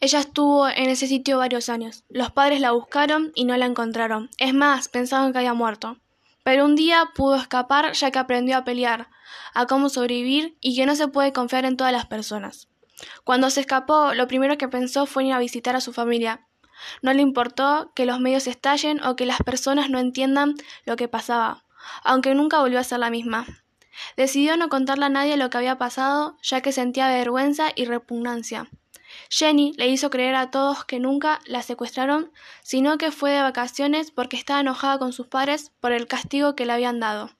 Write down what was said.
Ella estuvo en ese sitio varios años. Los padres la buscaron y no la encontraron. Es más, pensaban que había muerto. Pero un día pudo escapar ya que aprendió a pelear, a cómo sobrevivir y que no se puede confiar en todas las personas. Cuando se escapó, lo primero que pensó fue ir a visitar a su familia. No le importó que los medios estallen o que las personas no entiendan lo que pasaba, aunque nunca volvió a ser la misma. Decidió no contarle a nadie lo que había pasado, ya que sentía vergüenza y repugnancia. Jenny le hizo creer a todos que nunca la secuestraron, sino que fue de vacaciones porque estaba enojada con sus padres por el castigo que le habían dado.